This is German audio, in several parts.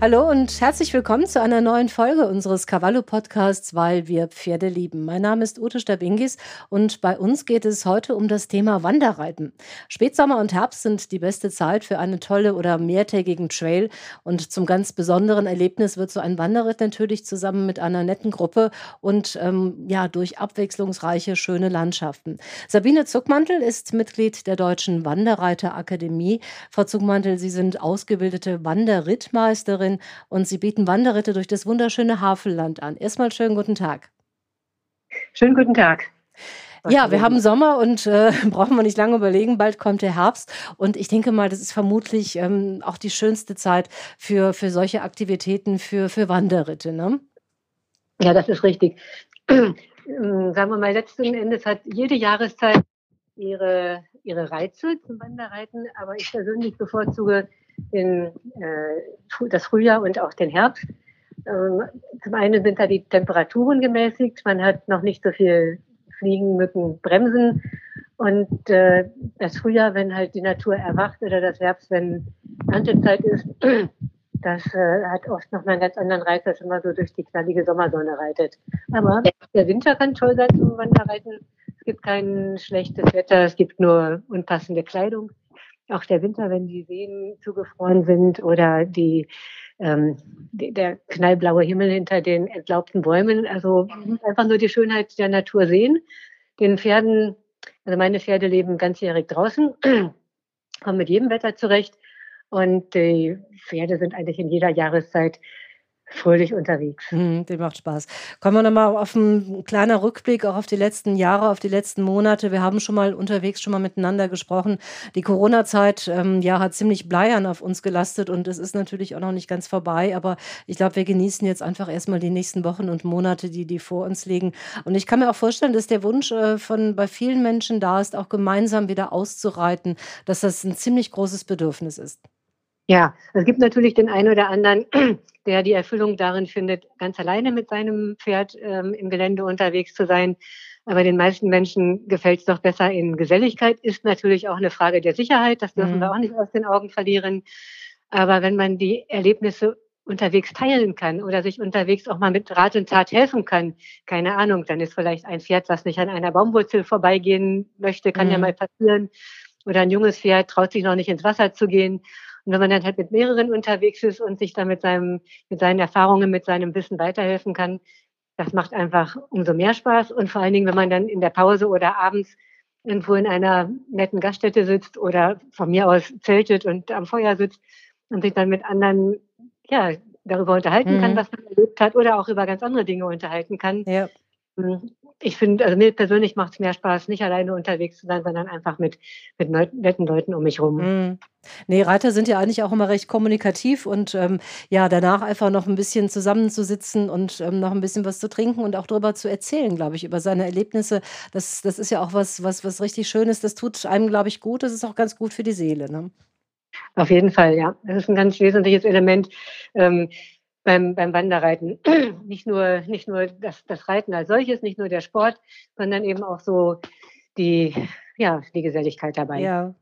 Hallo und herzlich willkommen zu einer neuen Folge unseres Cavallo Podcasts, weil wir Pferde lieben. Mein Name ist Ute Stabingis und bei uns geht es heute um das Thema Wanderreiten. Spätsommer und Herbst sind die beste Zeit für eine tolle oder mehrtägigen Trail und zum ganz besonderen Erlebnis wird so ein Wanderritt natürlich zusammen mit einer netten Gruppe und ähm, ja durch abwechslungsreiche schöne Landschaften. Sabine Zuckmantel ist Mitglied der Deutschen Wanderreiterakademie. Frau Zuckmantel, Sie sind ausgebildete Wanderrittmeisterin Wanderin und Sie bieten Wanderritte durch das wunderschöne Havelland an. Erstmal schönen guten Tag. Schönen guten Tag. Ja, wir haben Sommer und äh, brauchen wir nicht lange überlegen. Bald kommt der Herbst. Und ich denke mal, das ist vermutlich ähm, auch die schönste Zeit für, für solche Aktivitäten, für, für Wanderritte. Ne? Ja, das ist richtig. Ähm, sagen wir mal, letzten Endes hat jede Jahreszeit ihre, ihre Reize zum Wanderreiten. Aber ich persönlich bevorzuge den, äh, das Frühjahr und auch den Herbst. Ähm, zum einen sind da die Temperaturen gemäßigt, man hat noch nicht so viel Fliegen, Mücken, Bremsen. Und äh, das Frühjahr, wenn halt die Natur erwacht, oder das Herbst, wenn Erntezeit ist, das äh, hat oft noch mal einen ganz anderen Reiz, als wenn man so durch die knallige Sommersonne reitet. Aber der Winter kann toll sein zum Wanderreiten. Es gibt kein schlechtes Wetter, es gibt nur unpassende Kleidung auch der Winter, wenn die Seen zugefroren sind oder die, ähm, die, der knallblaue Himmel hinter den entlaubten Bäumen. Also einfach nur die Schönheit der Natur sehen. Den Pferden, also meine Pferde leben ganzjährig draußen, kommen mit jedem Wetter zurecht. Und die Pferde sind eigentlich in jeder Jahreszeit fröhlich unterwegs. Mhm, dem macht Spaß. Kommen wir nochmal auf einen kleinen Rückblick auch auf die letzten Jahre, auf die letzten Monate. Wir haben schon mal unterwegs schon mal miteinander gesprochen. Die Corona-Zeit ähm, ja, hat ziemlich bleiern auf uns gelastet und es ist natürlich auch noch nicht ganz vorbei. Aber ich glaube, wir genießen jetzt einfach erstmal die nächsten Wochen und Monate, die, die vor uns liegen. Und ich kann mir auch vorstellen, dass der Wunsch äh, von bei vielen Menschen da ist, auch gemeinsam wieder auszureiten, dass das ein ziemlich großes Bedürfnis ist. Ja, es gibt natürlich den einen oder anderen, der die Erfüllung darin findet, ganz alleine mit seinem Pferd ähm, im Gelände unterwegs zu sein. Aber den meisten Menschen gefällt es doch besser in Geselligkeit. Ist natürlich auch eine Frage der Sicherheit. Das dürfen mhm. wir auch nicht aus den Augen verlieren. Aber wenn man die Erlebnisse unterwegs teilen kann oder sich unterwegs auch mal mit Rat und Tat helfen kann, keine Ahnung, dann ist vielleicht ein Pferd, was nicht an einer Baumwurzel vorbeigehen möchte, kann mhm. ja mal passieren. Oder ein junges Pferd traut sich noch nicht ins Wasser zu gehen. Und wenn man dann halt mit mehreren unterwegs ist und sich dann mit, seinem, mit seinen Erfahrungen, mit seinem Wissen weiterhelfen kann, das macht einfach umso mehr Spaß. Und vor allen Dingen, wenn man dann in der Pause oder abends irgendwo in einer netten Gaststätte sitzt oder von mir aus zeltet und am Feuer sitzt und sich dann mit anderen ja, darüber unterhalten mhm. kann, was man erlebt hat oder auch über ganz andere Dinge unterhalten kann. Ja. Ich finde, also mir persönlich macht es mehr Spaß, nicht alleine unterwegs zu sein, sondern einfach mit, mit netten Leuten um mich rum. Mhm. Nee, Reiter sind ja eigentlich auch immer recht kommunikativ und ähm, ja, danach einfach noch ein bisschen zusammenzusitzen und ähm, noch ein bisschen was zu trinken und auch darüber zu erzählen, glaube ich, über seine Erlebnisse. Das, das ist ja auch was, was, was richtig Schönes. Das tut einem, glaube ich, gut. Das ist auch ganz gut für die Seele. Ne? Auf jeden Fall, ja. Das ist ein ganz wesentliches Element. Ähm, beim, beim Wanderreiten. nicht nur, nicht nur das, das Reiten als solches, nicht nur der Sport, sondern eben auch so die, ja, die Geselligkeit dabei. Ja.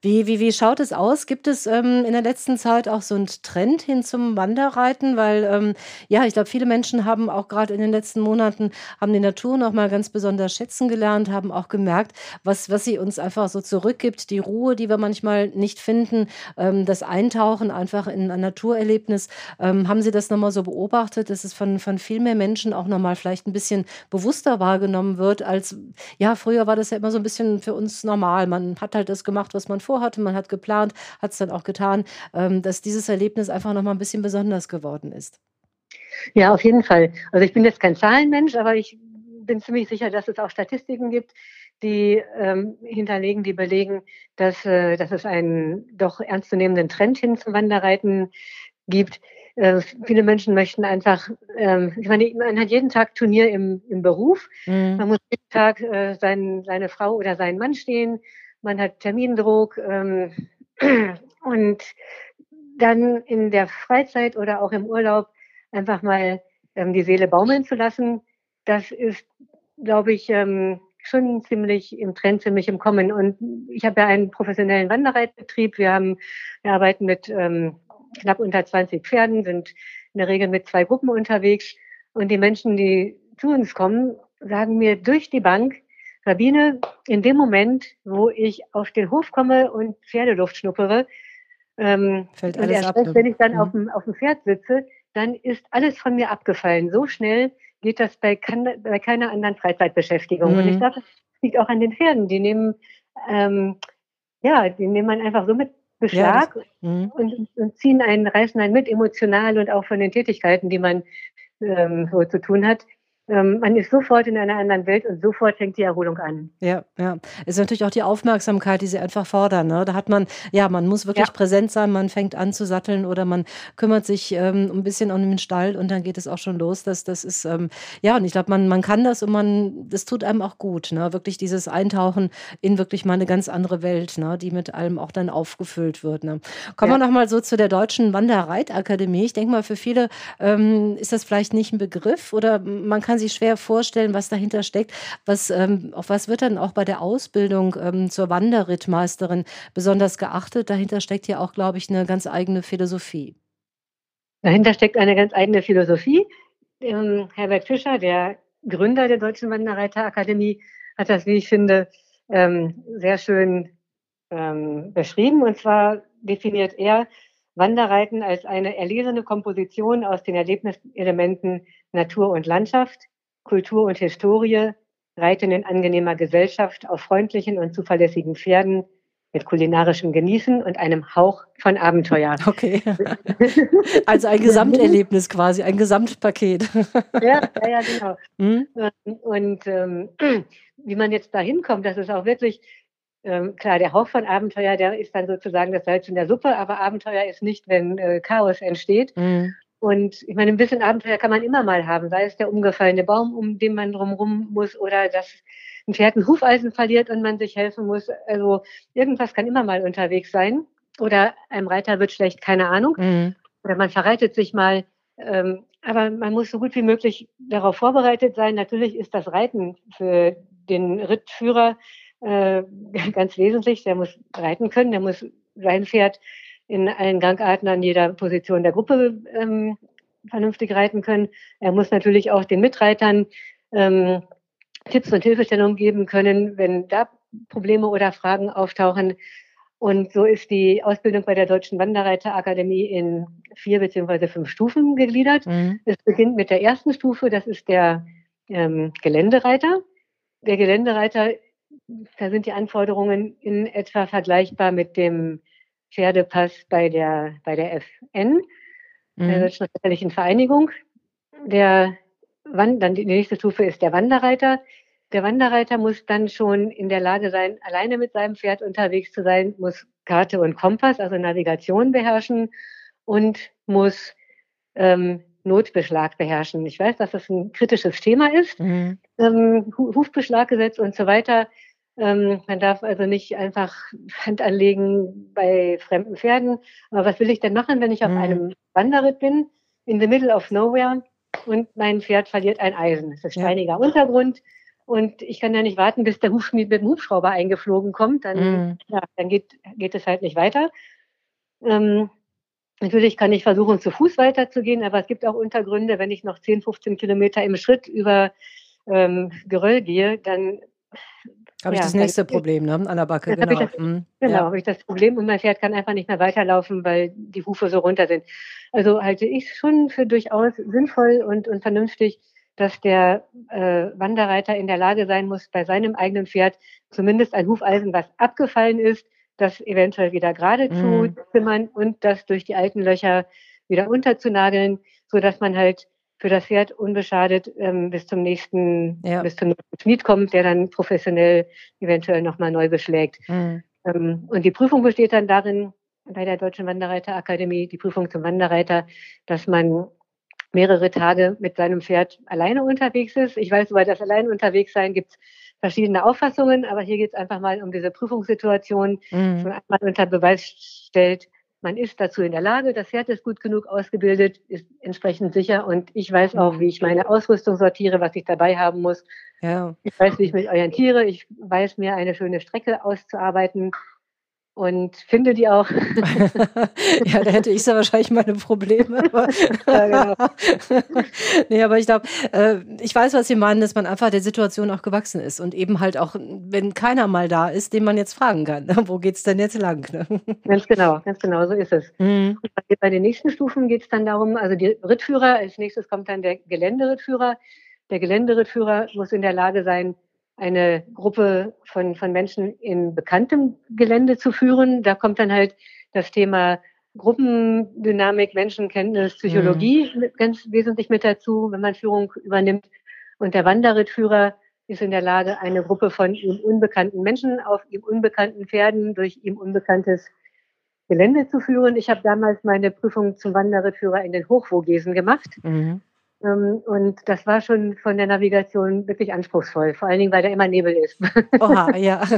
Wie, wie, wie schaut es aus? Gibt es ähm, in der letzten Zeit auch so einen Trend hin zum Wanderreiten? Weil, ähm, ja, ich glaube, viele Menschen haben auch gerade in den letzten Monaten, haben die Natur noch mal ganz besonders schätzen gelernt, haben auch gemerkt, was, was sie uns einfach so zurückgibt, die Ruhe, die wir manchmal nicht finden, ähm, das Eintauchen einfach in ein Naturerlebnis. Ähm, haben Sie das nochmal so beobachtet, dass es von, von viel mehr Menschen auch nochmal vielleicht ein bisschen bewusster wahrgenommen wird, als, ja, früher war das ja immer so ein bisschen für uns normal. Man hat halt das gemacht, was man vorhatte, man hat geplant, hat es dann auch getan, ähm, dass dieses Erlebnis einfach noch mal ein bisschen besonders geworden ist. Ja, auf jeden Fall. Also ich bin jetzt kein Zahlenmensch, aber ich bin ziemlich sicher, dass es auch Statistiken gibt, die ähm, hinterlegen, die belegen, dass, äh, dass es einen doch ernstzunehmenden Trend hin zum Wanderreiten gibt. Äh, viele Menschen möchten einfach, ähm, ich meine, man hat jeden Tag Turnier im, im Beruf. Mhm. Man muss jeden Tag äh, sein, seine Frau oder seinen Mann stehen man hat Termindruck ähm, und dann in der Freizeit oder auch im Urlaub einfach mal ähm, die Seele baumeln zu lassen, das ist glaube ich, ähm, schon ziemlich im Trend, ziemlich im Kommen. Und ich habe ja einen professionellen Wanderreitbetrieb. Wir haben, wir arbeiten mit ähm, knapp unter 20 Pferden, sind in der Regel mit zwei Gruppen unterwegs. Und die Menschen, die zu uns kommen, sagen mir durch die Bank, Sabine, in dem Moment, wo ich auf den Hof komme und Pferdeluft schnuppere, ähm, Fällt alles und erst ab, ne? wenn ich dann mhm. auf, dem, auf dem Pferd sitze, dann ist alles von mir abgefallen. So schnell geht das bei, kann, bei keiner anderen Freizeitbeschäftigung. Mhm. Und ich mhm. glaube, das liegt auch an den Pferden. Die nehmen, ähm, ja, die nehmen man einfach so mit Beschlag ja, das, mhm. und, und, ziehen einen, reißen einen mit, emotional und auch von den Tätigkeiten, die man ähm, so zu tun hat man ist sofort in einer anderen Welt und sofort fängt die Erholung an. Ja, ja. Es ist natürlich auch die Aufmerksamkeit, die sie einfach fordern. Ne? Da hat man, ja, man muss wirklich ja. präsent sein, man fängt an zu satteln oder man kümmert sich ähm, ein bisschen um den Stall und dann geht es auch schon los. Das, das ist, ähm, ja, und ich glaube, man, man kann das und man, das tut einem auch gut. Ne? Wirklich dieses Eintauchen in wirklich mal eine ganz andere Welt, ne? die mit allem auch dann aufgefüllt wird. Ne? Kommen ja. wir nochmal so zu der Deutschen Wanderreitakademie. Ich denke mal, für viele ähm, ist das vielleicht nicht ein Begriff oder man kann kann sich schwer vorstellen, was dahinter steckt. Was, ähm, auf was wird dann auch bei der Ausbildung ähm, zur Wanderrittmeisterin besonders geachtet? Dahinter steckt ja auch, glaube ich, eine ganz eigene Philosophie. Dahinter steckt eine ganz eigene Philosophie. Ähm, Herbert Fischer, der Gründer der Deutschen Wanderreiterakademie, hat das, wie ich finde, ähm, sehr schön ähm, beschrieben. Und zwar definiert er Wanderreiten als eine erlesene Komposition aus den Erlebniselementen Natur und Landschaft, Kultur und Historie, Reiten in angenehmer Gesellschaft auf freundlichen und zuverlässigen Pferden mit kulinarischem Genießen und einem Hauch von Abenteuer. Okay. Also ein Gesamterlebnis quasi, ein Gesamtpaket. Ja, ja, ja genau. Hm? Und ähm, wie man jetzt da hinkommt, das ist auch wirklich ähm, klar, der Hauch von Abenteuer, der ist dann sozusagen das Salz in der Suppe, aber Abenteuer ist nicht, wenn äh, Chaos entsteht. Mhm. Und ich meine, ein bisschen Abenteuer kann man immer mal haben, sei es der umgefallene Baum, um den man drumherum muss, oder dass ein Pferd ein Hufeisen verliert und man sich helfen muss. Also irgendwas kann immer mal unterwegs sein. Oder einem Reiter wird schlecht, keine Ahnung. Mhm. Oder man verreitet sich mal. Ähm, aber man muss so gut wie möglich darauf vorbereitet sein. Natürlich ist das Reiten für den Rittführer äh, ganz wesentlich. Der muss reiten können, der muss sein Pferd in allen Gangarten an jeder Position der Gruppe ähm, vernünftig reiten können. Er muss natürlich auch den Mitreitern ähm, Tipps und Hilfestellungen geben können, wenn da Probleme oder Fragen auftauchen. Und so ist die Ausbildung bei der Deutschen Wanderreiterakademie in vier beziehungsweise fünf Stufen gegliedert. Mhm. Es beginnt mit der ersten Stufe, das ist der ähm, Geländereiter. Der Geländereiter da sind die Anforderungen in etwa vergleichbar mit dem Pferdepass bei der, bei der FN, mhm. der Deutschen Ritterlichen Vereinigung. Der dann die nächste Stufe ist der Wanderreiter. Der Wanderreiter muss dann schon in der Lage sein, alleine mit seinem Pferd unterwegs zu sein, muss Karte und Kompass, also Navigation beherrschen und muss ähm, Notbeschlag beherrschen. Ich weiß, dass das ein kritisches Thema ist, mhm. ähm, Hufbeschlaggesetz und so weiter. Ähm, man darf also nicht einfach Hand anlegen bei fremden Pferden. Aber was will ich denn machen, wenn ich auf mhm. einem Wanderritt bin, in the middle of nowhere und mein Pferd verliert ein Eisen? Es ist steiniger ja. Untergrund und ich kann ja nicht warten, bis der Hufschmied mit dem Hubschrauber eingeflogen kommt. Dann, mhm. ja, dann geht, geht es halt nicht weiter. Ähm, Natürlich kann ich versuchen, zu Fuß weiterzugehen, aber es gibt auch Untergründe, wenn ich noch 10, 15 Kilometer im Schritt über ähm, Geröll gehe, dann habe ich ja, das nächste Problem, ne? An der Backe, genau. Das, mhm. Genau, ja. habe ich das Problem und mein Pferd kann einfach nicht mehr weiterlaufen, weil die Hufe so runter sind. Also halte ich schon für durchaus sinnvoll und, und vernünftig, dass der äh, Wanderreiter in der Lage sein muss, bei seinem eigenen Pferd zumindest ein Hufeisen, was abgefallen ist, das eventuell wieder gerade mhm. zu zimmern und das durch die alten Löcher wieder unterzunageln, so dass man halt für das Pferd unbeschadet ähm, bis zum nächsten, ja. bis zum nächsten Schmied kommt, der dann professionell eventuell nochmal neu beschlägt. Mhm. Ähm, und die Prüfung besteht dann darin, bei der Deutschen Wanderreiterakademie, die Prüfung zum Wanderreiter, dass man mehrere Tage mit seinem Pferd alleine unterwegs ist. Ich weiß, über das alleine unterwegs sein gibt es verschiedene Auffassungen, aber hier geht es einfach mal um diese Prüfungssituation, mhm. dass man einmal unter Beweis stellt, man ist dazu in der Lage, das Pferd ist gut genug ausgebildet, ist entsprechend sicher und ich weiß auch, wie ich meine Ausrüstung sortiere, was ich dabei haben muss. Ja. Ich weiß, wie ich mich orientiere, ich weiß mir eine schöne Strecke auszuarbeiten und finde die auch. ja, da hätte ich ja wahrscheinlich meine Probleme. ja, genau. nee, aber ich glaube, äh, ich weiß, was Sie meinen, dass man einfach der Situation auch gewachsen ist und eben halt auch, wenn keiner mal da ist, den man jetzt fragen kann, wo geht es denn jetzt lang? Ne? Ganz genau, ganz genau, so ist es. Mhm. bei den nächsten Stufen geht es dann darum, also die Rittführer, als nächstes kommt dann der Geländerittführer. Der Geländerittführer muss in der Lage sein, eine Gruppe von, von Menschen in bekanntem Gelände zu führen. Da kommt dann halt das Thema Gruppendynamik, Menschenkenntnis, Psychologie mhm. ganz wesentlich mit dazu, wenn man Führung übernimmt. Und der Wanderrittführer ist in der Lage, eine Gruppe von ihm unbekannten Menschen auf ihm unbekannten Pferden durch ihm unbekanntes Gelände zu führen. Ich habe damals meine Prüfung zum Wanderrittführer in den Hochvogesen gemacht. Mhm. Ähm, und das war schon von der Navigation wirklich anspruchsvoll, vor allen Dingen, weil da immer Nebel ist. Oha, ja.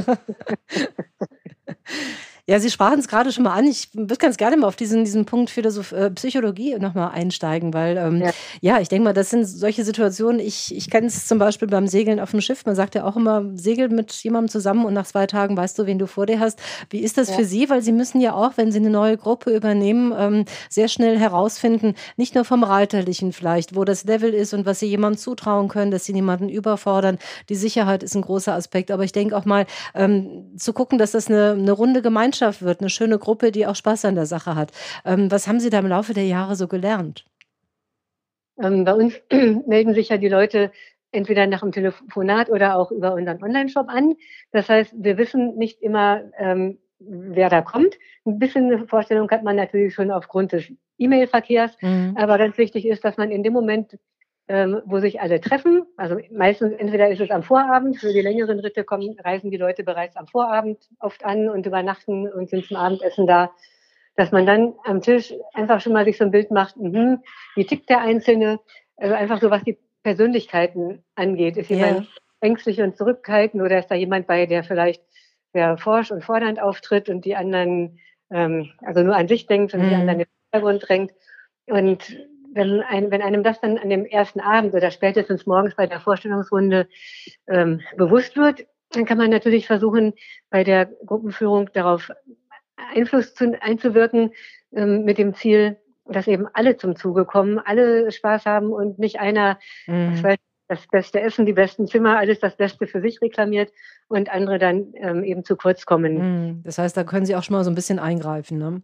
Ja, Sie sprachen es gerade schon mal an. Ich würde ganz gerne mal auf diesen, diesen Punkt Philosoph äh, Psychologie nochmal einsteigen, weil ähm, ja. ja. ich denke mal, das sind solche Situationen. Ich, ich kenne es zum Beispiel beim Segeln auf dem Schiff. Man sagt ja auch immer, segel mit jemandem zusammen und nach zwei Tagen weißt du, wen du vor dir hast. Wie ist das ja. für Sie? Weil Sie müssen ja auch, wenn Sie eine neue Gruppe übernehmen, ähm, sehr schnell herausfinden, nicht nur vom Reiterlichen vielleicht, wo das Level ist und was Sie jemandem zutrauen können, dass Sie niemanden überfordern. Die Sicherheit ist ein großer Aspekt. Aber ich denke auch mal, ähm, zu gucken, dass das eine, eine runde Gemeinschaft Gemeinschaft wird, eine schöne Gruppe, die auch Spaß an der Sache hat. Ähm, was haben Sie da im Laufe der Jahre so gelernt? Ähm, bei uns melden sich ja die Leute entweder nach dem Telefonat oder auch über unseren Online-Shop an. Das heißt, wir wissen nicht immer, ähm, wer da kommt. Ein bisschen eine Vorstellung hat man natürlich schon aufgrund des E-Mail-Verkehrs. Mhm. Aber ganz wichtig ist, dass man in dem Moment ähm, wo sich alle treffen. Also meistens entweder ist es am Vorabend, für die längeren Ritte kommen, reisen die Leute bereits am Vorabend oft an und übernachten und sind zum Abendessen da, dass man dann am Tisch einfach schon mal sich so ein Bild macht, mh, wie tickt der Einzelne, also einfach so was die Persönlichkeiten angeht. Ist jemand yeah. ängstlich und zurückhaltend oder ist da jemand bei, der vielleicht sehr forsch und fordernd auftritt und die anderen ähm, also nur an sich denkt und mm. die mhm. anderen in den Hintergrund drängt. Und wenn, ein, wenn einem das dann an dem ersten Abend oder spätestens morgens bei der Vorstellungsrunde ähm, bewusst wird, dann kann man natürlich versuchen, bei der Gruppenführung darauf Einfluss zu, einzuwirken, ähm, mit dem Ziel, dass eben alle zum Zuge kommen, alle Spaß haben und nicht einer mhm. weiß, das beste Essen, die besten Zimmer, alles das Beste für sich reklamiert und andere dann ähm, eben zu kurz kommen. Mhm. Das heißt, da können Sie auch schon mal so ein bisschen eingreifen, ne?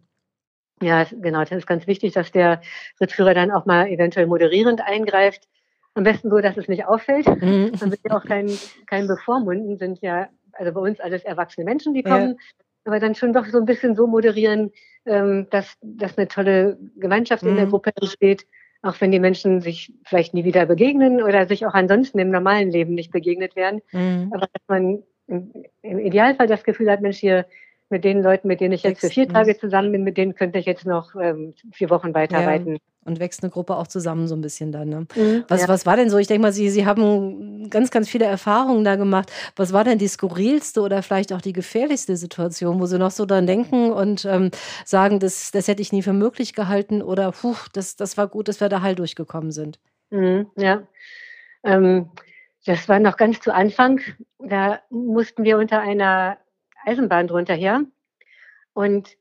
Ja, genau. Das ist ganz wichtig, dass der Rittführer dann auch mal eventuell moderierend eingreift. Am besten so, dass es nicht auffällt. Mhm. Man will ja auch kein, kein Bevormunden, sind ja, also bei uns alles erwachsene Menschen, die kommen, ja. aber dann schon doch so ein bisschen so moderieren, ähm, dass, dass eine tolle Gemeinschaft mhm. in der mhm. Gruppe entsteht, auch wenn die Menschen sich vielleicht nie wieder begegnen oder sich auch ansonsten im normalen Leben nicht begegnet werden. Mhm. Aber dass man im, im Idealfall das Gefühl hat, Mensch, hier mit den Leuten, mit denen ich jetzt für vier Tage zusammen bin, mit denen könnte ich jetzt noch ähm, vier Wochen weiterarbeiten. Ja. Und wächst eine Gruppe auch zusammen so ein bisschen dann. Ne? Mhm, was, ja. was war denn so? Ich denke mal, Sie, Sie haben ganz, ganz viele Erfahrungen da gemacht. Was war denn die skurrilste oder vielleicht auch die gefährlichste Situation, wo Sie noch so dran denken und ähm, sagen, das, das hätte ich nie für möglich gehalten oder puh, das, das war gut, dass wir da halt durchgekommen sind? Mhm, ja. Ähm, das war noch ganz zu Anfang. Da mussten wir unter einer Eisenbahn drunter her. Und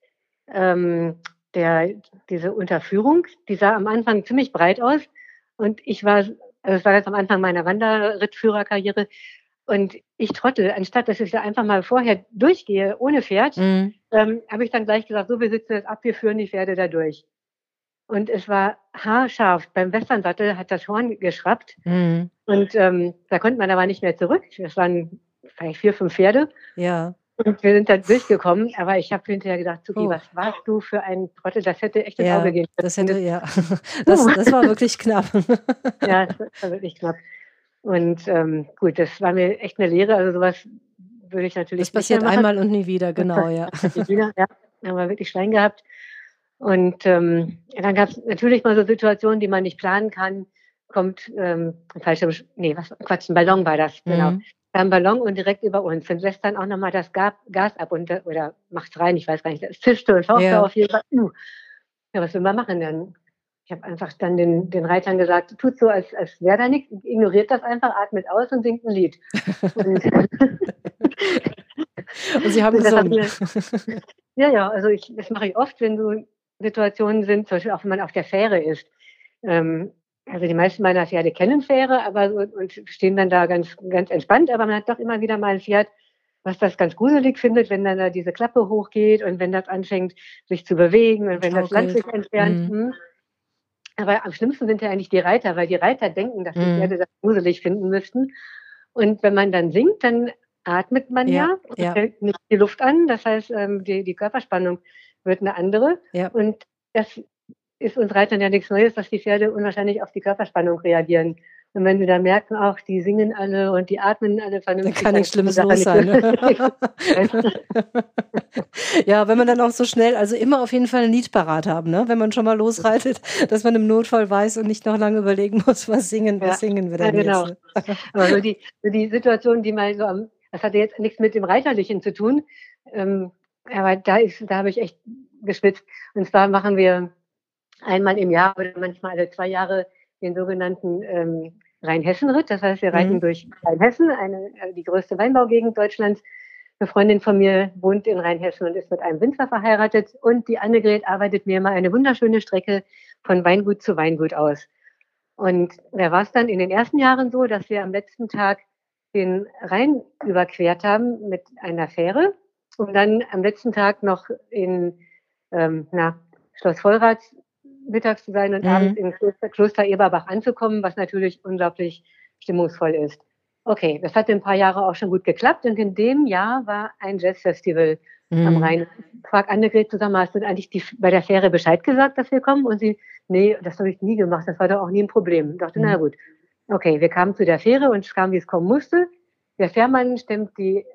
ähm, der, diese Unterführung, die sah am Anfang ziemlich breit aus. Und ich war, also es war jetzt am Anfang meiner Wanderrittführerkarriere. Und ich trottel, anstatt dass ich da einfach mal vorher durchgehe, ohne Pferd, mhm. ähm, habe ich dann gleich gesagt, so, wir sitzen jetzt ab, wir führen die Pferde da durch. Und es war haarscharf. Beim Westernsattel hat das Horn geschraubt. Mhm. Und ähm, da konnte man aber nicht mehr zurück. Das waren vielleicht vier, fünf Pferde. Ja. Und wir sind dann durchgekommen, aber ich habe hinterher gedacht, Zuki, oh. was warst du für ein Trottel? Das hätte echt ins ja, Auge gehen können. Das hätte, ja. Das, das war wirklich knapp. ja, das war wirklich knapp. Und ähm, gut, das war mir echt eine Lehre. Also sowas würde ich natürlich. Das passiert einmal und nie wieder, genau, ja. wieder, ja. Haben wir wirklich Stein gehabt. Und ähm, dann gab es natürlich mal so Situationen, die man nicht planen kann. Kommt ähm, falscher, nee, was Quatsch, ein Ballon war das, genau. Mhm beim Ballon und direkt über uns und lässt dann auch nochmal das Gas ab und, oder macht's rein, ich weiß gar nicht, es zischte und fauchte ja. auf jeden Fall. Uh. Ja, was will man machen dann? Ich habe einfach dann den, den Reitern gesagt, tut so, als, als wäre da nichts, ignoriert das einfach, atmet aus und singt ein Lied. Und, und Sie haben gesungen. Ja, ja, also ich, das mache ich oft, wenn so Situationen sind, zum Beispiel auch wenn man auf der Fähre ist. Ähm, also die meisten meiner Pferde kennen Fähre, aber und stehen dann da ganz, ganz entspannt, aber man hat doch immer wieder mal ein Pferd, was das ganz gruselig findet, wenn dann da diese Klappe hochgeht und wenn das anfängt, sich zu bewegen und wenn das Land sich entfernt. Mhm. Hm. Aber am schlimmsten sind ja eigentlich die Reiter, weil die Reiter denken, dass die mhm. Pferde das gruselig finden müssten. Und wenn man dann singt, dann atmet man ja, ja und ja. hält nicht die Luft an. Das heißt, ähm, die, die Körperspannung wird eine andere. Ja. Und das ist uns Reitern ja nichts Neues, dass die Pferde unwahrscheinlich auf die Körperspannung reagieren. Und wenn sie da merken, auch die singen alle und die atmen alle vernünftig. Dann kann nichts Schlimmes los sein. Ne? ja, wenn man dann auch so schnell, also immer auf jeden Fall ein Lied parat haben, ne? wenn man schon mal losreitet, dass man im Notfall weiß und nicht noch lange überlegen muss, was singen, was ja. singen wir denn ja, genau. jetzt. Ne? Aber so die, so die Situation, die mal so am, das hatte jetzt nichts mit dem Reiterlichen zu tun, ähm, aber da ist, da habe ich echt geschwitzt. Und zwar machen wir einmal im Jahr oder manchmal alle zwei Jahre den sogenannten ähm, Rheinhessen-Ritt. Das heißt, wir reiten mhm. durch Rheinhessen, eine, äh, die größte Weinbaugegend Deutschlands. Eine Freundin von mir wohnt in Rheinhessen und ist mit einem Winzer verheiratet. Und die Annegret arbeitet mir mal eine wunderschöne Strecke von Weingut zu Weingut aus. Und da war es dann in den ersten Jahren so, dass wir am letzten Tag den Rhein überquert haben mit einer Fähre, um dann am letzten Tag noch in ähm, na, Schloss Vollrath mittags zu sein und mhm. abends im Kloster, Kloster Eberbach anzukommen, was natürlich unglaublich stimmungsvoll ist. Okay, das hat ein paar Jahre auch schon gut geklappt und in dem Jahr war ein Jazzfestival mhm. am Rhein. Frag Annegret zusammen, hast du eigentlich die, bei der Fähre Bescheid gesagt, dass wir kommen? Und sie, nee, das habe ich nie gemacht, das war doch auch nie ein Problem. Ich dachte, mhm. na gut. Okay, wir kamen zu der Fähre und es kam, wie es kommen musste. Der Fährmann stemmt die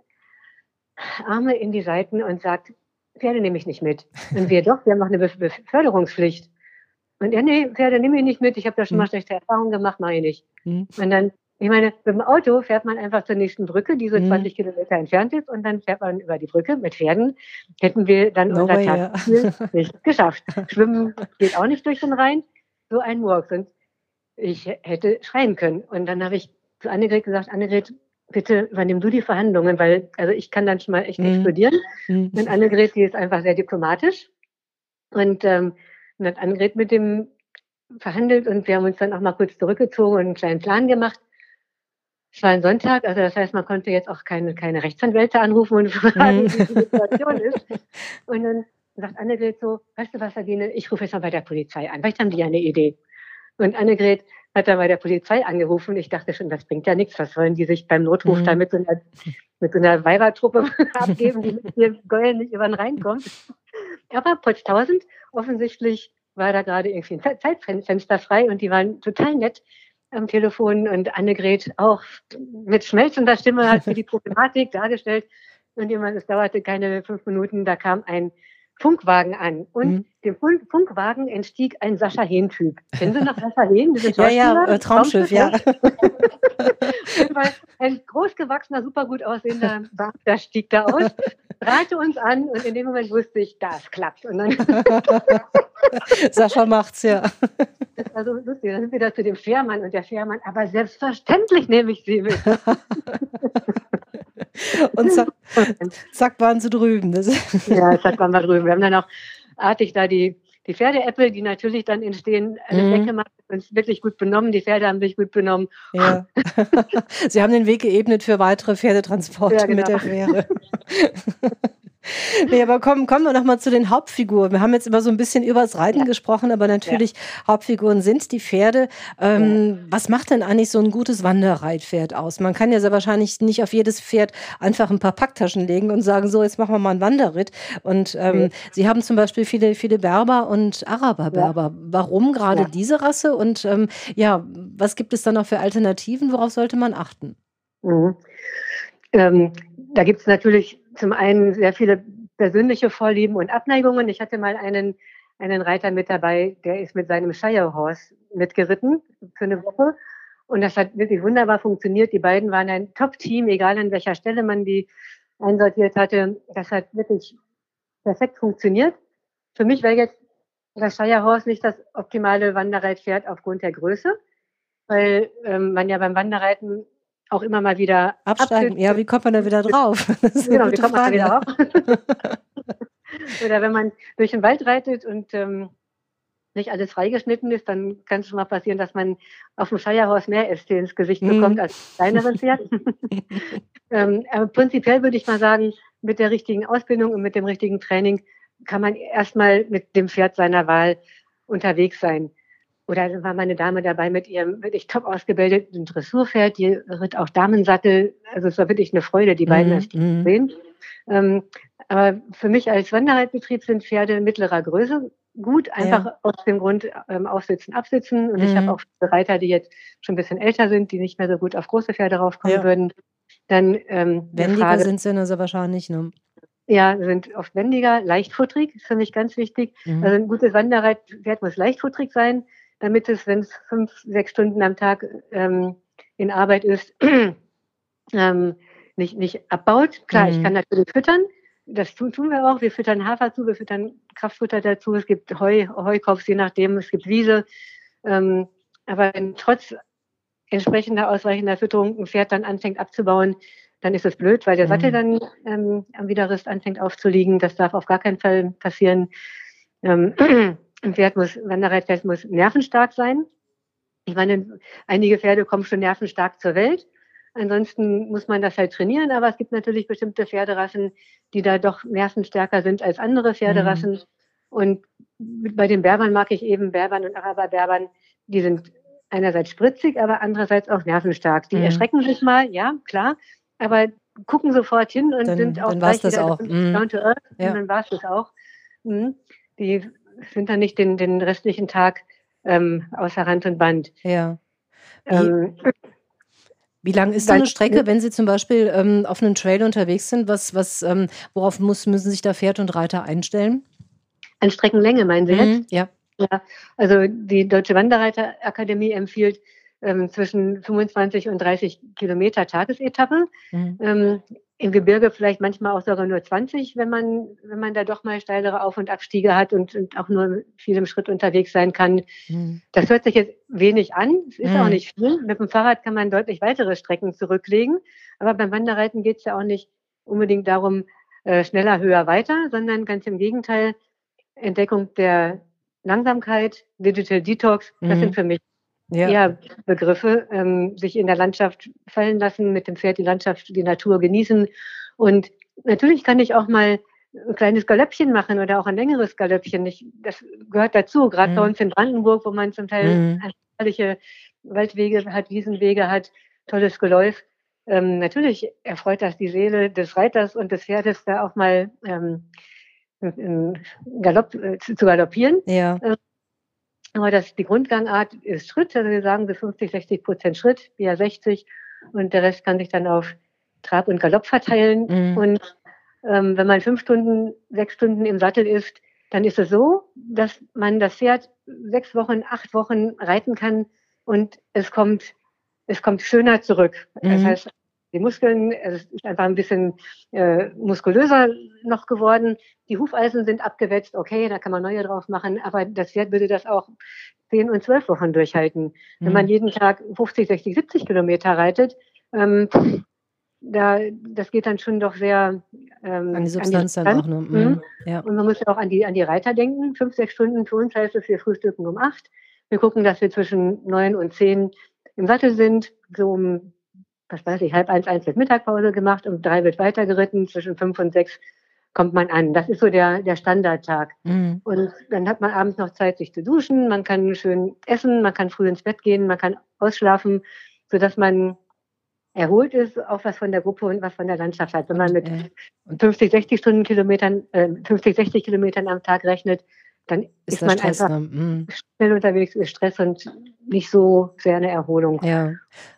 Arme in die Seiten und sagt, Pferde nehme ich nicht mit. Und wir doch, wir haben noch eine Beförderungspflicht. Und er, nee, Pferde nehme ich nicht mit, ich habe da schon mal hm. schlechte Erfahrungen gemacht, mache ich nicht. Mhm. Und dann, ich meine, mit dem Auto fährt man einfach zur nächsten Brücke, die so mhm. 20 Kilometer entfernt ist, und dann fährt man über die Brücke mit Pferden. Hätten wir dann no unser Tagesziel ja. nicht geschafft. Schwimmen geht auch nicht durch den Rhein. So ein Murks. Und ich hätte schreien können. Und dann habe ich zu Annegret gesagt, Annegret, bitte übernimm du die Verhandlungen, weil also ich kann dann schon mal echt explodieren. Mhm. Und Annegret, die ist einfach sehr diplomatisch. Und ähm, und hat Annegret mit dem verhandelt und wir haben uns dann auch mal kurz zurückgezogen und einen kleinen Plan gemacht. Es war ein Sonntag, also das heißt, man konnte jetzt auch keine, keine Rechtsanwälte anrufen und fragen, mhm. wie die Situation ist. Und dann sagt Annegret so, weißt du was, Sabine, ich rufe jetzt mal bei der Polizei an. Vielleicht haben die ja eine Idee. Und Annegret hat dann bei der Polizei angerufen. Ich dachte schon, das bringt ja nichts. Was wollen die sich beim Notruf mhm. da mit so einer, mit so einer Weibertruppe abgeben, die mit ihr Geulen nicht über den Rhein Aber Potztausend, offensichtlich war da gerade irgendwie ein Zeitfenster frei und die waren total nett am Telefon und Annegret auch mit schmelzender Stimme hat sie die Problematik dargestellt. Und jemand, es dauerte keine fünf Minuten, da kam ein Funkwagen an. Und mhm. dem Funk Funkwagen entstieg ein Sascha Hehn-Typ. Kennen Sie noch Sascha Hehn? Ja, ja, äh, Traumschiff, ja. ein großgewachsener, super gut aussehender Beamter stieg da aus, strahlte uns an und in dem Moment wusste ich, das klappt. Und dann Sascha macht's, ja. Das war so lustig. Dann sind wir da zu dem Fährmann und der Fährmann, aber selbstverständlich nehme ich sie mit. Und zack, zack waren sie drüben. ja, zack waren wir drüben. Wir haben dann auch artig da die, die Pferdeäpfel, die natürlich dann entstehen, alles mhm. weggemacht, uns wirklich gut benommen. Die Pferde haben sich gut benommen. Ja. Sie haben den Weg geebnet für weitere Pferdetransporte ja, genau. mit der Fähre. Nee, aber kommen, kommen wir nochmal zu den Hauptfiguren. Wir haben jetzt immer so ein bisschen übers Reiten ja. gesprochen, aber natürlich ja. Hauptfiguren sind die Pferde. Ähm, ja. Was macht denn eigentlich so ein gutes Wanderreitpferd aus? Man kann ja sehr wahrscheinlich nicht auf jedes Pferd einfach ein paar Packtaschen legen und sagen, so, jetzt machen wir mal einen Wanderritt. Und ähm, nee. Sie haben zum Beispiel viele, viele Berber und Araber-Berber. Warum gerade diese Rasse? Und ähm, ja, was gibt es dann noch für Alternativen? Worauf sollte man achten? Mhm. Ähm, da gibt es natürlich zum einen sehr viele persönliche Vorlieben und Abneigungen. Ich hatte mal einen, einen Reiter mit dabei, der ist mit seinem Shire Horse mitgeritten für eine Woche. Und das hat wirklich wunderbar funktioniert. Die beiden waren ein Top-Team, egal an welcher Stelle man die einsortiert hatte. Das hat wirklich perfekt funktioniert. Für mich wäre jetzt das Shire nicht das optimale Wanderreitpferd aufgrund der Größe, weil ähm, man ja beim Wanderreiten auch immer mal wieder absteigen. Ja, wie kommt man da wieder drauf? genau, wie kommt man da wieder auf? Oder wenn man durch den Wald reitet und ähm, nicht alles freigeschnitten ist, dann kann es schon mal passieren, dass man auf dem Scheierhaus mehr Äste ins Gesicht bekommt mm. als kleineren Pferd. ähm, aber prinzipiell würde ich mal sagen, mit der richtigen Ausbildung und mit dem richtigen Training kann man erstmal mit dem Pferd seiner Wahl unterwegs sein. Oder war meine Dame dabei mit ihrem wirklich top ausgebildeten Dressurpferd, die ritt auch Damensattel. Also es war wirklich eine Freude, die beiden mm, zu sehen. Ähm, aber für mich als Wanderreitbetrieb sind Pferde mittlerer Größe gut, einfach ja. aus dem Grund ähm, aufsitzen, absitzen. Und mhm. ich habe auch Reiter, die jetzt schon ein bisschen älter sind, die nicht mehr so gut auf große Pferde raufkommen ja. würden. Dann ähm, wendiger Frage, sind sie also wahrscheinlich, ne? Ja, sind oft wendiger, leichtfutterig, ist für mich ganz wichtig. Mhm. Also ein gutes Wanderreitpferd muss leichtfutterig sein, damit es, wenn es fünf, sechs Stunden am Tag ähm, in Arbeit ist, ähm, nicht, nicht abbaut. Klar, mhm. ich kann natürlich füttern, das tun, tun wir auch. Wir füttern Hafer zu, wir füttern Kraftfutter dazu. Es gibt Heu, Heukops, je nachdem. Es gibt Wiese. Ähm, aber wenn trotz entsprechender ausreichender Fütterung ein Pferd dann anfängt abzubauen, dann ist es blöd, weil der Sattel mhm. dann ähm, am Widerrist anfängt aufzuliegen. Das darf auf gar keinen Fall passieren. Ähm, ein Pferd muss, Wanderreitpferd muss nervenstark sein. Ich meine, einige Pferde kommen schon nervenstark zur Welt. Ansonsten muss man das halt trainieren, aber es gibt natürlich bestimmte Pferderassen, die da doch nervenstärker sind als andere Pferderassen. Mhm. Und bei den Berbern mag ich eben Berbern und Araberberbern, die sind einerseits spritzig, aber andererseits auch nervenstark. Die mhm. erschrecken sich mal, ja, klar, aber gucken sofort hin und dann, sind auch dann gleich das auch. Mhm. down to earth ja. und dann war es das auch. Mhm. Die sind dann nicht den, den restlichen Tag ähm, außer Rand und Band. Ja. Ähm, wie lang ist so eine Strecke, wenn Sie zum Beispiel ähm, auf einem Trail unterwegs sind? Was, was, ähm, worauf muss, müssen sich da Pferd und Reiter einstellen? An Streckenlänge meinen Sie mhm, jetzt? Ja. ja. Also die Deutsche Wanderreiterakademie empfiehlt ähm, zwischen 25 und 30 Kilometer Tagesetappe. Mhm. Im Gebirge vielleicht manchmal auch sogar nur 20, wenn man, wenn man da doch mal steilere Auf- und Abstiege hat und, und auch nur viel im Schritt unterwegs sein kann. Mhm. Das hört sich jetzt wenig an. Es ist mhm. auch nicht viel. Mit dem Fahrrad kann man deutlich weitere Strecken zurücklegen. Aber beim Wanderreiten geht es ja auch nicht unbedingt darum, äh, schneller, höher, weiter, sondern ganz im Gegenteil, Entdeckung der Langsamkeit, Digital Detox, das mhm. sind für mich ja. eher Begriffe, ähm, sich in der Landschaft fallen lassen, mit dem Pferd die Landschaft, die Natur genießen. Und natürlich kann ich auch mal ein kleines Galöppchen machen oder auch ein längeres Galöppchen. Ich, das gehört dazu, gerade mhm. bei uns in Brandenburg, wo man zum Teil mhm. herrliche Waldwege hat, Wiesenwege hat, tolles Geläuf. Ähm, natürlich erfreut das die Seele des Reiters und des Pferdes, da auch mal ähm, Galopp, äh, zu galoppieren. Ja. Aber das, die Grundgangart ist Schritt, also wir sagen so 50, 60 Prozent Schritt, eher 60 und der Rest kann sich dann auf Trab und Galopp verteilen. Mhm. Und ähm, wenn man fünf Stunden, sechs Stunden im Sattel ist, dann ist es so, dass man das Pferd sechs Wochen, acht Wochen reiten kann und es kommt, es kommt schöner zurück. Mhm. Das heißt, die Muskeln, es ist einfach ein bisschen äh, muskulöser noch geworden. Die Hufeisen sind abgewetzt, okay, da kann man neue drauf machen, aber das Pferd würde das auch zehn und zwölf Wochen durchhalten. Mhm. Wenn man mhm. jeden Tag 50, 60, 70 Kilometer reitet, ähm, da, das geht dann schon doch sehr ähm, an die Substanz, an die dann auch. Ne? Mhm. mhm. Ja. Und man muss ja auch an die, an die Reiter denken. Fünf, sechs Stunden für uns heißt es, wir frühstücken um acht. Wir gucken, dass wir zwischen neun und zehn im Sattel sind, so um was weiß ich, halb eins, eins wird Mittagpause gemacht, um drei wird weitergeritten, zwischen fünf und sechs kommt man an. Das ist so der, der Standardtag. Mhm. Und dann hat man abends noch Zeit, sich zu duschen, man kann schön essen, man kann früh ins Bett gehen, man kann ausschlafen, sodass man erholt ist, auch was von der Gruppe und was von der Landschaft hat. Wenn man mit 50, 60 Stundenkilometern, äh, 50, 60 Kilometern am Tag rechnet, dann ist, ist man Stress, einfach ne? Mhm. schnell unterwegs, ist Stress und nicht so sehr eine Erholung. Ja.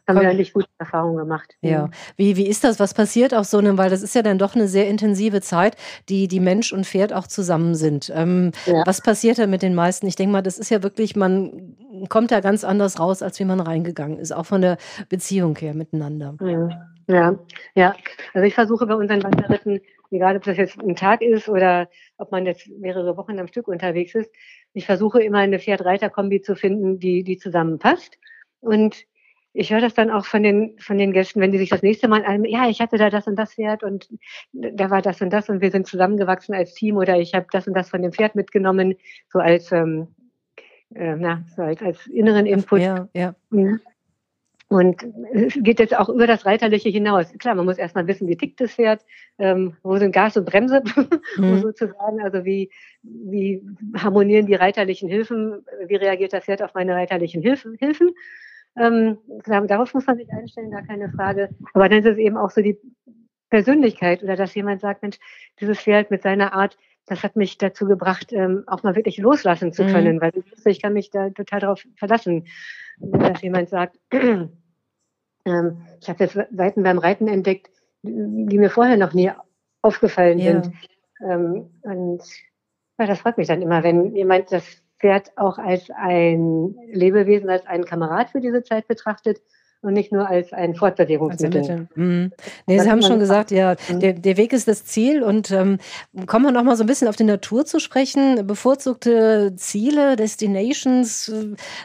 Haben wir eigentlich gute Erfahrungen gemacht. Ja. Wie, wie ist das? Was passiert auf so einem, weil das ist ja dann doch eine sehr intensive Zeit, die, die Mensch und Pferd auch zusammen sind. Ähm, ja. Was passiert da mit den meisten? Ich denke mal, das ist ja wirklich, man kommt da ganz anders raus, als wie man reingegangen ist, auch von der Beziehung her miteinander. Ja, ja. Also ich versuche bei unseren Wanderritten, egal ob das jetzt ein Tag ist oder ob man jetzt mehrere Wochen am Stück unterwegs ist, ich versuche immer eine Pferd-Reiter-Kombi zu finden, die, die zusammenpasst. Und ich höre das dann auch von den, von den Gästen, wenn die sich das nächste Mal an, ja, ich hatte da das und das Pferd und da war das und das und wir sind zusammengewachsen als Team oder ich habe das und das von dem Pferd mitgenommen, so als, ähm, äh, na, so als, als inneren Input. Ja, ja. Mhm. Und es geht jetzt auch über das Reiterliche hinaus. Klar, man muss erstmal wissen, wie tickt das Pferd, ähm, wo sind Gas und Bremse, mhm. sozusagen. Also wie, wie harmonieren die reiterlichen Hilfen, wie reagiert das Pferd auf meine reiterlichen Hilfen. Hilfen. Ähm, darauf muss man sich einstellen, gar keine Frage. Aber dann ist es eben auch so die Persönlichkeit oder dass jemand sagt, Mensch, dieses Pferd mit seiner Art, das hat mich dazu gebracht, ähm, auch mal wirklich loslassen zu mhm. können, mhm. weil ich kann mich da total darauf verlassen. Wenn das jemand sagt, ähm, ich habe jetzt Seiten beim Reiten entdeckt, die mir vorher noch nie aufgefallen ja. sind. Ähm, und ja, das freut mich dann immer, wenn jemand das Pferd auch als ein Lebewesen, als einen Kamerad für diese Zeit betrachtet und nicht nur als ein Fortbewegungsmittel. Mhm. Nee, Sie haben schon gesagt, ja, mhm. der, der Weg ist das Ziel. Und ähm, kommen wir noch mal so ein bisschen auf die Natur zu sprechen. Bevorzugte Ziele, Destinations,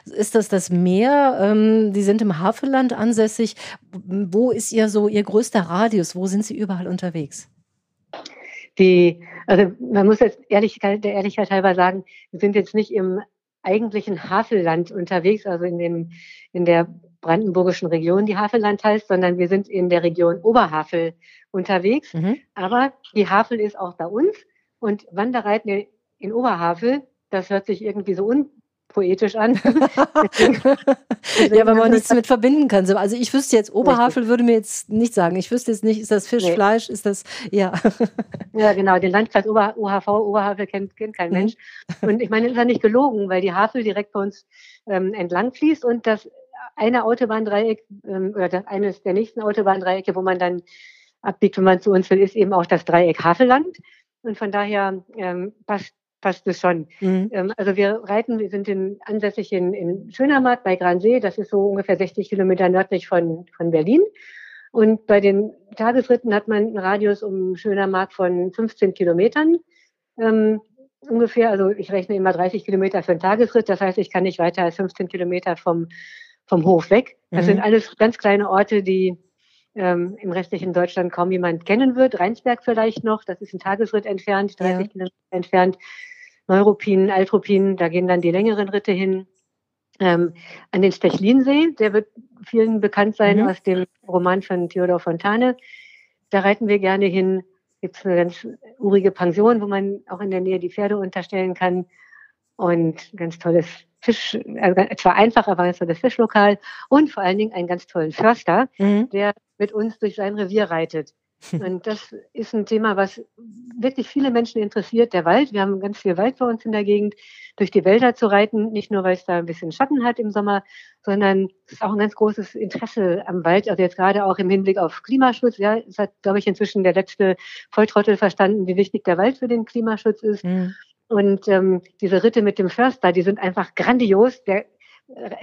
ist das das Meer? Ähm, die sind im Havelland ansässig. Wo ist Ihr so Ihr größter Radius? Wo sind Sie überall unterwegs? Die, also man muss jetzt Ehrlichkeit, der Ehrlichkeit halber sagen, wir sind jetzt nicht im eigentlichen Havelland unterwegs, also in dem, in der brandenburgischen Region, die Havelland heißt, sondern wir sind in der Region Oberhavel unterwegs. Mhm. Aber die Havel ist auch bei uns und Wanderreiten in Oberhavel, das hört sich irgendwie so un poetisch an. ja, weil man nichts damit verbinden kann. Also ich wüsste jetzt, Oberhavel Richtig. würde mir jetzt nicht sagen. Ich wüsste jetzt nicht, ist das Fisch, nee. Fleisch, ist das, ja. ja, genau, den Landkreis Ober, OHV, Oberhavel kennt, kennt kein mhm. Mensch. Und ich meine, ist ja nicht gelogen, weil die Havel direkt bei uns ähm, entlang fließt und das eine Autobahndreieck ähm, oder eines der nächsten Autobahndreiecke, wo man dann abbiegt, wenn man zu uns will, ist eben auch das Dreieck Havelland. Und von daher ähm, passt passt es schon. Mhm. Ähm, also wir reiten, wir sind in, ansässig in, in Schönermarkt bei Gransee, das ist so ungefähr 60 Kilometer nördlich von, von Berlin. Und bei den Tagesritten hat man einen Radius um Schönermarkt von 15 Kilometern ähm, ungefähr. Also ich rechne immer 30 Kilometer für einen Tagesritt. Das heißt, ich kann nicht weiter als 15 Kilometer vom, vom Hof weg. Das mhm. sind alles ganz kleine Orte, die ähm, im restlichen Deutschland kaum jemand kennen wird. Rheinsberg vielleicht noch, das ist ein Tagesritt entfernt, 30 ja. Kilometer entfernt. Neuruppin, Altruppin, da gehen dann die längeren Ritte hin. Ähm, an den Stechlinsee, der wird vielen bekannt sein mhm. aus dem Roman von Theodor Fontane. Da reiten wir gerne hin. Gibt es eine ganz urige Pension, wo man auch in der Nähe die Pferde unterstellen kann. Und ganz tolles Fisch, also zwar einfach, aber ganz tolles Fischlokal. Und vor allen Dingen einen ganz tollen Förster, mhm. der mit uns durch sein Revier reitet. Und das ist ein Thema, was wirklich viele Menschen interessiert. Der Wald, wir haben ganz viel Wald bei uns in der Gegend, durch die Wälder zu reiten, nicht nur, weil es da ein bisschen Schatten hat im Sommer, sondern es ist auch ein ganz großes Interesse am Wald. Also jetzt gerade auch im Hinblick auf Klimaschutz. Ja, es hat, glaube ich, inzwischen der letzte Volltrottel verstanden, wie wichtig der Wald für den Klimaschutz ist. Mhm. Und ähm, diese Ritte mit dem Förster, die sind einfach grandios. Der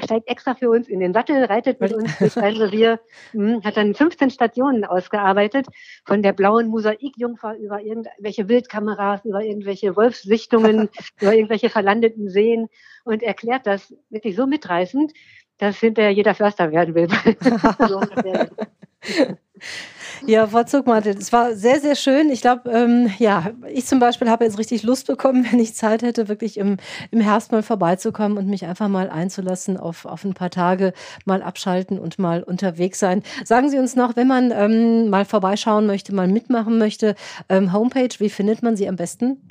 steigt extra für uns in den Sattel, reitet mit uns durch sein Revier, hm, hat dann 15 Stationen ausgearbeitet, von der blauen Mosaikjungfer über irgendwelche Wildkameras, über irgendwelche Wolfssichtungen, über irgendwelche verlandeten Seen und erklärt das wirklich so mitreißend, dass hinterher jeder Förster werden will. Ja, Frau Zuckmantel, es war sehr, sehr schön. Ich glaube, ähm, ja, ich zum Beispiel habe jetzt richtig Lust bekommen, wenn ich Zeit hätte, wirklich im, im Herbst mal vorbeizukommen und mich einfach mal einzulassen auf, auf ein paar Tage, mal abschalten und mal unterwegs sein. Sagen Sie uns noch, wenn man ähm, mal vorbeischauen möchte, mal mitmachen möchte, ähm, Homepage, wie findet man sie am besten?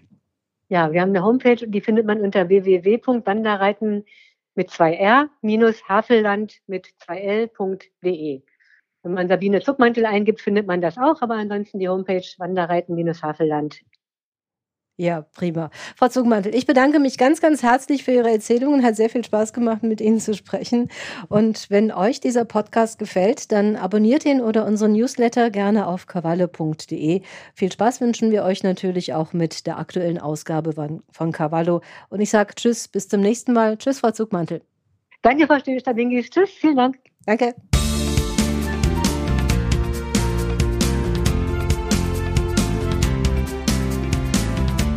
Ja, wir haben eine Homepage, die findet man unter www.wanderreiten mit 2r minus Havelland mit 2l.de. Wenn man Sabine Zuckmantel eingibt, findet man das auch, aber ansonsten die Homepage Wanderreiten-Havelland. Ja, prima. Frau Zugmantel, ich bedanke mich ganz, ganz herzlich für Ihre Erzählungen. Hat sehr viel Spaß gemacht, mit Ihnen zu sprechen. Und wenn euch dieser Podcast gefällt, dann abonniert ihn oder unseren Newsletter gerne auf cavallo.de. Viel Spaß wünschen wir euch natürlich auch mit der aktuellen Ausgabe von, Cavallo. Und ich sage Tschüss, bis zum nächsten Mal. Tschüss, Frau Zugmantel. Danke, Frau Stadingis. Tschüss, vielen Dank. Danke.